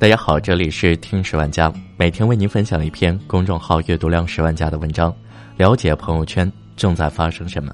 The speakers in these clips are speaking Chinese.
大家好，这里是听十万加，每天为您分享一篇公众号阅读量十万加的文章，了解朋友圈正在发生什么。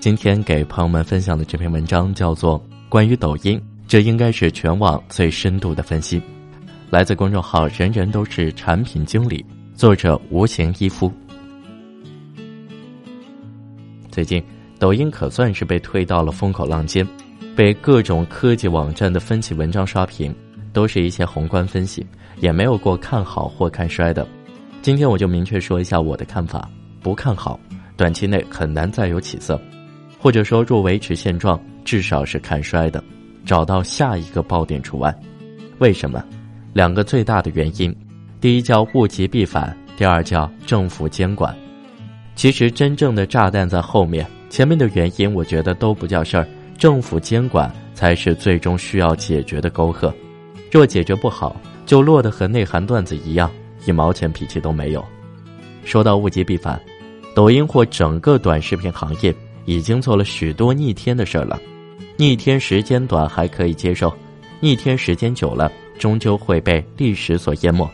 今天给朋友们分享的这篇文章叫做《关于抖音》，这应该是全网最深度的分析，来自公众号“人人都是产品经理”，作者无形一夫。最近，抖音可算是被推到了风口浪尖，被各种科技网站的分析文章刷屏。都是一些宏观分析，也没有过看好或看衰的。今天我就明确说一下我的看法：不看好，短期内很难再有起色，或者说若维持现状，至少是看衰的。找到下一个爆点除外。为什么？两个最大的原因：第一叫物极必反，第二叫政府监管。其实真正的炸弹在后面，前面的原因我觉得都不叫事儿，政府监管才是最终需要解决的沟壑。若解决不好，就落得和内涵段子一样，一毛钱脾气都没有。说到物极必反，抖音或整个短视频行业已经做了许多逆天的事儿了。逆天时间短还可以接受，逆天时间久了，终究会被历史所淹没。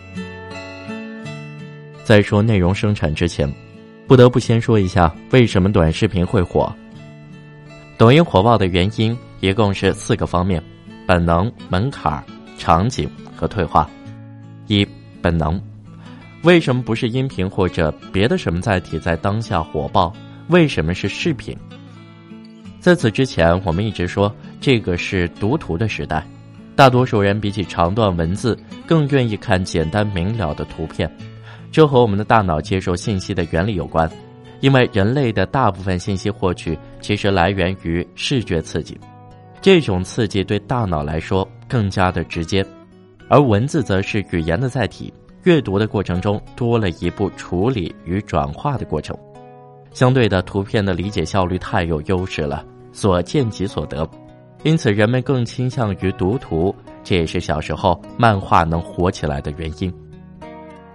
在说内容生产之前，不得不先说一下为什么短视频会火。抖音火爆的原因一共是四个方面：本能、门槛。场景和退化，一本能，为什么不是音频或者别的什么载体在当下火爆？为什么是视频？在此之前，我们一直说这个是读图的时代，大多数人比起长段文字更愿意看简单明了的图片，这和我们的大脑接受信息的原理有关，因为人类的大部分信息获取其实来源于视觉刺激。这种刺激对大脑来说更加的直接，而文字则是语言的载体，阅读的过程中多了一步处理与转化的过程。相对的，图片的理解效率太有优势了，所见即所得，因此人们更倾向于读图。这也是小时候漫画能火起来的原因。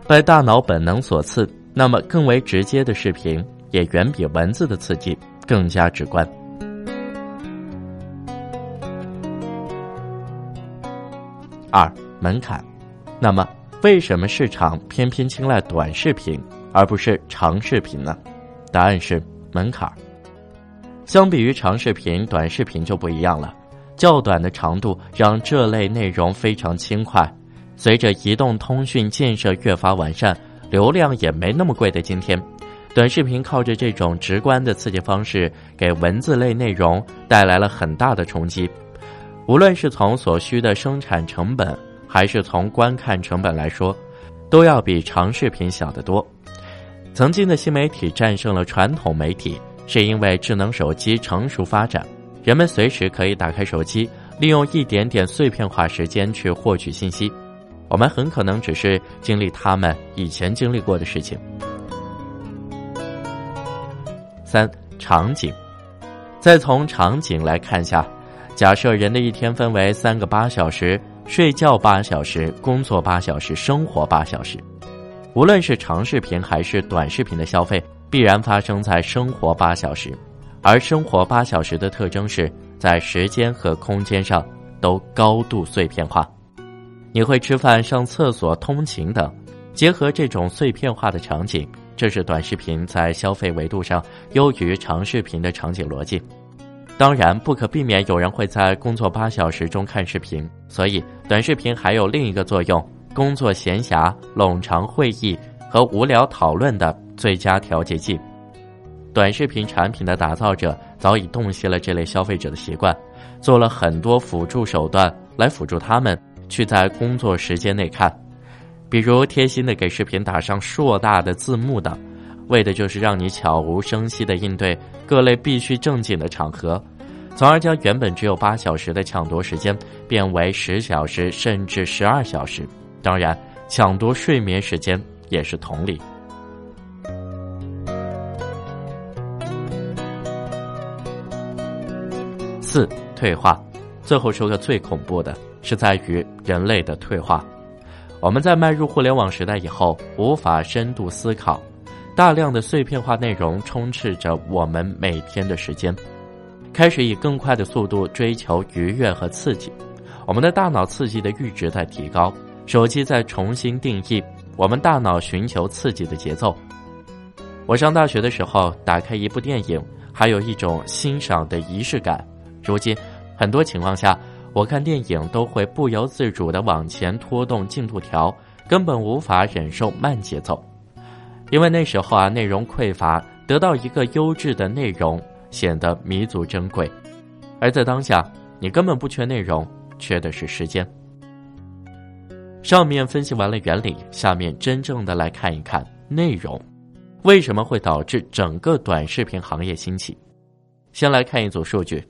被大脑本能所赐，那么更为直接的视频也远比文字的刺激更加直观。二门槛，那么为什么市场偏偏青睐短视频而不是长视频呢？答案是门槛。相比于长视频，短视频就不一样了。较短的长度让这类内容非常轻快。随着移动通讯建设越发完善，流量也没那么贵的今天，短视频靠着这种直观的刺激方式，给文字类内容带来了很大的冲击。无论是从所需的生产成本，还是从观看成本来说，都要比长视频小得多。曾经的新媒体战胜了传统媒体，是因为智能手机成熟发展，人们随时可以打开手机，利用一点点碎片化时间去获取信息。我们很可能只是经历他们以前经历过的事情。三场景，再从场景来看下。假设人的一天分为三个八小时：睡觉八小时、工作八小时、生活八小时。无论是长视频还是短视频的消费，必然发生在生活八小时。而生活八小时的特征是在时间和空间上都高度碎片化。你会吃饭、上厕所、通勤等，结合这种碎片化的场景，这是短视频在消费维度上优于长视频的场景逻辑。当然，不可避免有人会在工作八小时中看视频，所以短视频还有另一个作用：工作闲暇、冗长会议和无聊讨论的最佳调节剂。短视频产品的打造者早已洞悉了这类消费者的习惯，做了很多辅助手段来辅助他们去在工作时间内看，比如贴心的给视频打上硕大的字幕等，为的就是让你悄无声息地应对各类必须正经的场合。从而将原本只有八小时的抢夺时间变为十小时甚至十二小时。当然，抢夺睡眠时间也是同理。四退化，最后说个最恐怖的是在于人类的退化。我们在迈入互联网时代以后，无法深度思考，大量的碎片化内容充斥着我们每天的时间。开始以更快的速度追求愉悦和刺激，我们的大脑刺激的阈值在提高，手机在重新定义我们大脑寻求刺激的节奏。我上大学的时候，打开一部电影，还有一种欣赏的仪式感。如今，很多情况下，我看电影都会不由自主地往前拖动进度条，根本无法忍受慢节奏。因为那时候啊，内容匮乏，得到一个优质的内容显得弥足珍贵；而在当下，你根本不缺内容，缺的是时间。上面分析完了原理，下面真正的来看一看内容。为什么会导致整个短视频行业兴起？先来看一组数据：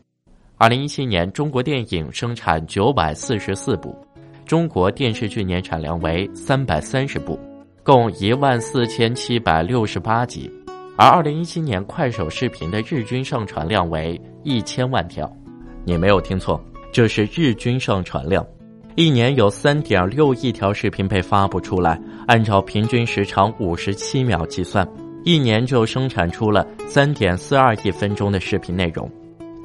二零一七年，中国电影生产九百四十四部，中国电视剧年产量为三百三十部，共一万四千七百六十八集；而二零一七年，快手视频的日均上传量为一千万条。你没有听错，这是日均上传量，一年有三点六亿条视频被发布出来，按照平均时长五十七秒计算。一年就生产出了三点四二亿分钟的视频内容，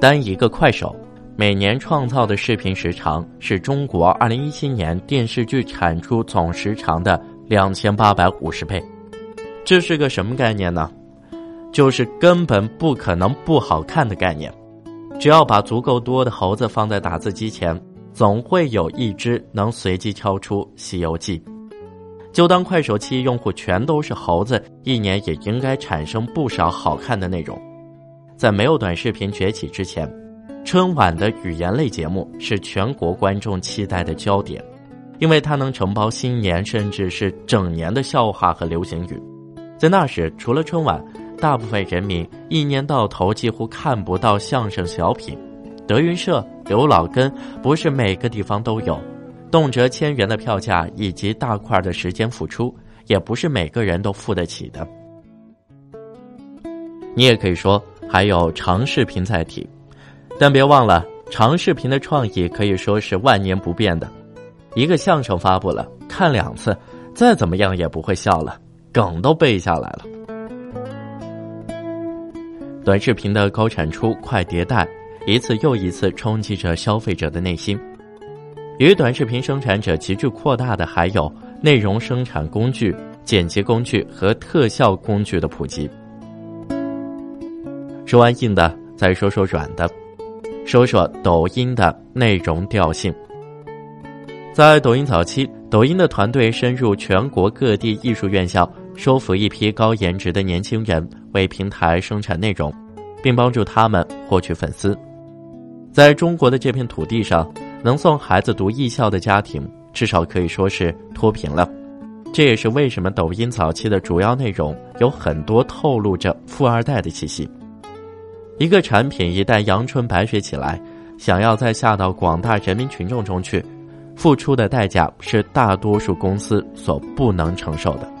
单一个快手每年创造的视频时长是中国二零一七年电视剧产出总时长的两千八百五十倍。这是个什么概念呢？就是根本不可能不好看的概念。只要把足够多的猴子放在打字机前，总会有一只能随机敲出《西游记》。就当快手期用户全都是猴子，一年也应该产生不少好看的内容。在没有短视频崛起之前，春晚的语言类节目是全国观众期待的焦点，因为它能承包新年甚至是整年的笑话和流行语。在那时，除了春晚，大部分人民一年到头几乎看不到相声小品。德云社、刘老根不是每个地方都有。动辄千元的票价以及大块的时间付出，也不是每个人都付得起的。你也可以说还有长视频载体，但别忘了，长视频的创意可以说是万年不变的。一个相声发布了，看两次，再怎么样也不会笑了，梗都背下来了。短视频的高产出、快迭代，一次又一次冲击着消费者的内心。与短视频生产者急剧扩大的，还有内容生产工具、剪辑工具和特效工具的普及。说完硬的，再说说软的，说说抖音的内容调性。在抖音早期，抖音的团队深入全国各地艺术院校，收服一批高颜值的年轻人，为平台生产内容，并帮助他们获取粉丝。在中国的这片土地上。能送孩子读艺校的家庭，至少可以说是脱贫了。这也是为什么抖音早期的主要内容有很多透露着富二代的气息。一个产品一旦阳春白雪起来，想要再下到广大人民群众中去，付出的代价是大多数公司所不能承受的。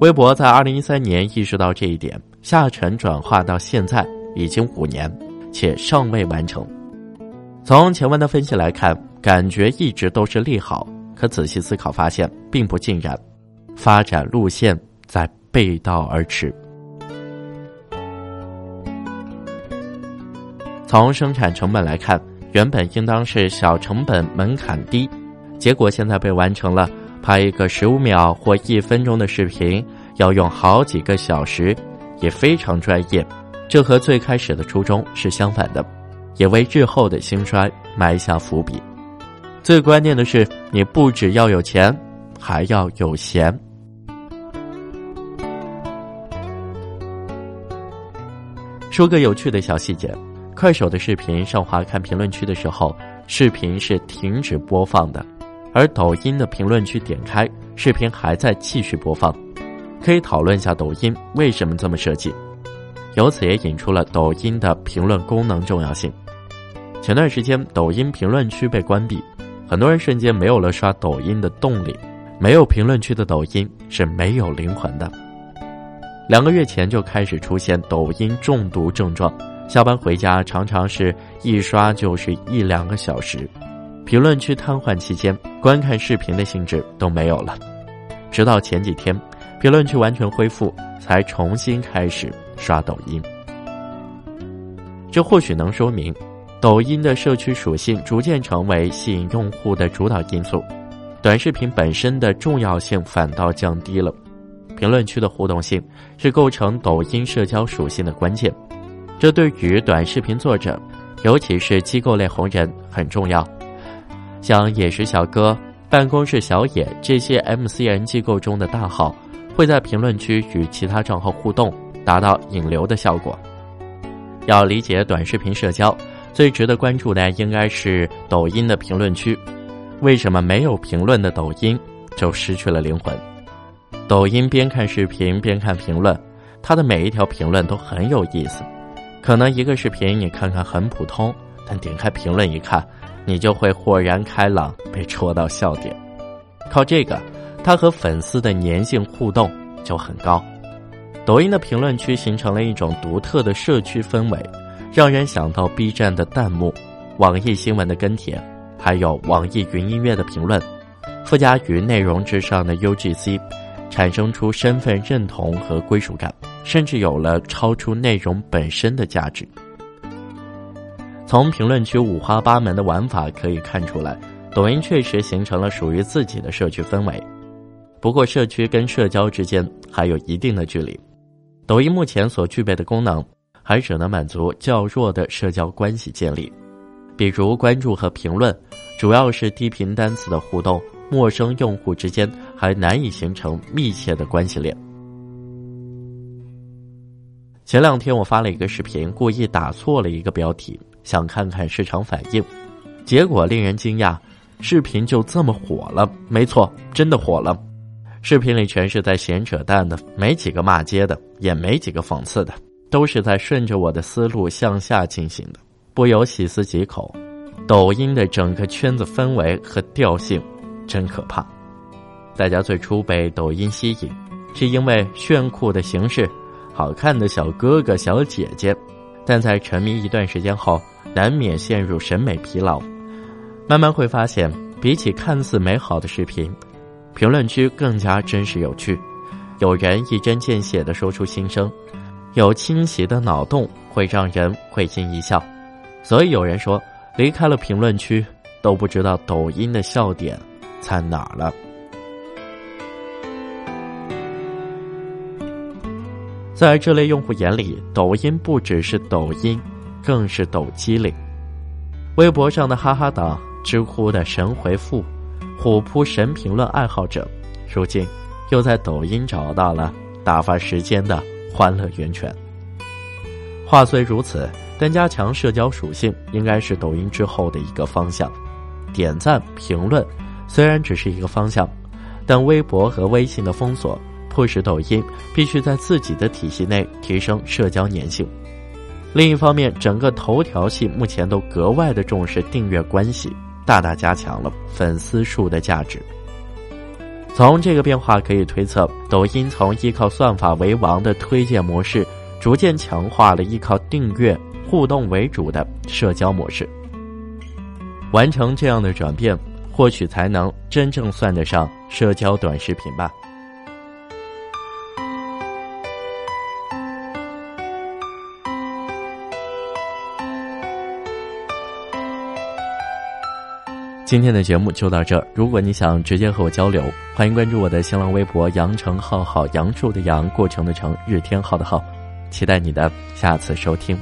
微博在二零一三年意识到这一点，下沉转化到现在已经五年。且尚未完成。从前文的分析来看，感觉一直都是利好，可仔细思考发现并不尽然，发展路线在背道而驰。从生产成本来看，原本应当是小成本、门槛低，结果现在被完成了。拍一个十五秒或一分钟的视频，要用好几个小时，也非常专业。这和最开始的初衷是相反的，也为日后的兴衰埋下伏笔。最关键的是，你不只要有钱，还要有闲。说个有趣的小细节：快手的视频上滑看评论区的时候，视频是停止播放的；而抖音的评论区点开，视频还在继续播放。可以讨论一下抖音为什么这么设计。由此也引出了抖音的评论功能重要性。前段时间，抖音评论区被关闭，很多人瞬间没有了刷抖音的动力。没有评论区的抖音是没有灵魂的。两个月前就开始出现抖音中毒症状，下班回家常常是一刷就是一两个小时。评论区瘫痪期间，观看视频的兴致都没有了。直到前几天，评论区完全恢复，才重新开始。刷抖音，这或许能说明，抖音的社区属性逐渐成为吸引用户的主导因素，短视频本身的重要性反倒降低了。评论区的互动性是构成抖音社交属性的关键，这对于短视频作者，尤其是机构类红人很重要。像野食小哥、办公室小野这些 MCN 机构中的大号，会在评论区与其他账号互动，达到引流的效果。要理解短视频社交。最值得关注的应该是抖音的评论区，为什么没有评论的抖音就失去了灵魂？抖音边看视频边看评论，它的每一条评论都很有意思。可能一个视频你看看很普通，但点开评论一看，你就会豁然开朗，被戳到笑点。靠这个，他和粉丝的粘性互动就很高。抖音的评论区形成了一种独特的社区氛围。让人想到 B 站的弹幕、网易新闻的跟帖，还有网易云音乐的评论，附加于内容之上的 UGC，产生出身份认同和归属感，甚至有了超出内容本身的价值。从评论区五花八门的玩法可以看出来，抖音确实形成了属于自己的社区氛围。不过，社区跟社交之间还有一定的距离。抖音目前所具备的功能。还只能满足较弱的社交关系建立，比如关注和评论，主要是低频单词的互动，陌生用户之间还难以形成密切的关系链。前两天我发了一个视频，故意打错了一个标题，想看看市场反应，结果令人惊讶，视频就这么火了。没错，真的火了。视频里全是在闲扯淡的，没几个骂街的，也没几个讽刺的。都是在顺着我的思路向下进行的，不由细思极恐。抖音的整个圈子氛围和调性真可怕。大家最初被抖音吸引，是因为炫酷的形式、好看的小哥哥小姐姐，但在沉迷一段时间后，难免陷入审美疲劳。慢慢会发现，比起看似美好的视频，评论区更加真实有趣。有人一针见血的说出心声。有清晰的脑洞会让人会心一笑，所以有人说离开了评论区都不知道抖音的笑点在哪儿了。在这类用户眼里，抖音不只是抖音，更是抖机灵。微博上的哈哈党、知乎的神回复、虎扑神评论爱好者，如今又在抖音找到了打发时间的。欢乐源泉。话虽如此，但加强社交属性应该是抖音之后的一个方向。点赞、评论虽然只是一个方向，但微博和微信的封锁迫使抖音必须在自己的体系内提升社交粘性。另一方面，整个头条系目前都格外的重视订阅关系，大大加强了粉丝数的价值。从这个变化可以推测，抖音从依靠算法为王的推荐模式，逐渐强化了依靠订阅互动为主的社交模式。完成这样的转变，或许才能真正算得上社交短视频吧。今天的节目就到这儿。如果你想直接和我交流，欢迎关注我的新浪微博“杨成浩浩”，杨树的杨，过程的程，日天浩的浩，期待你的下次收听。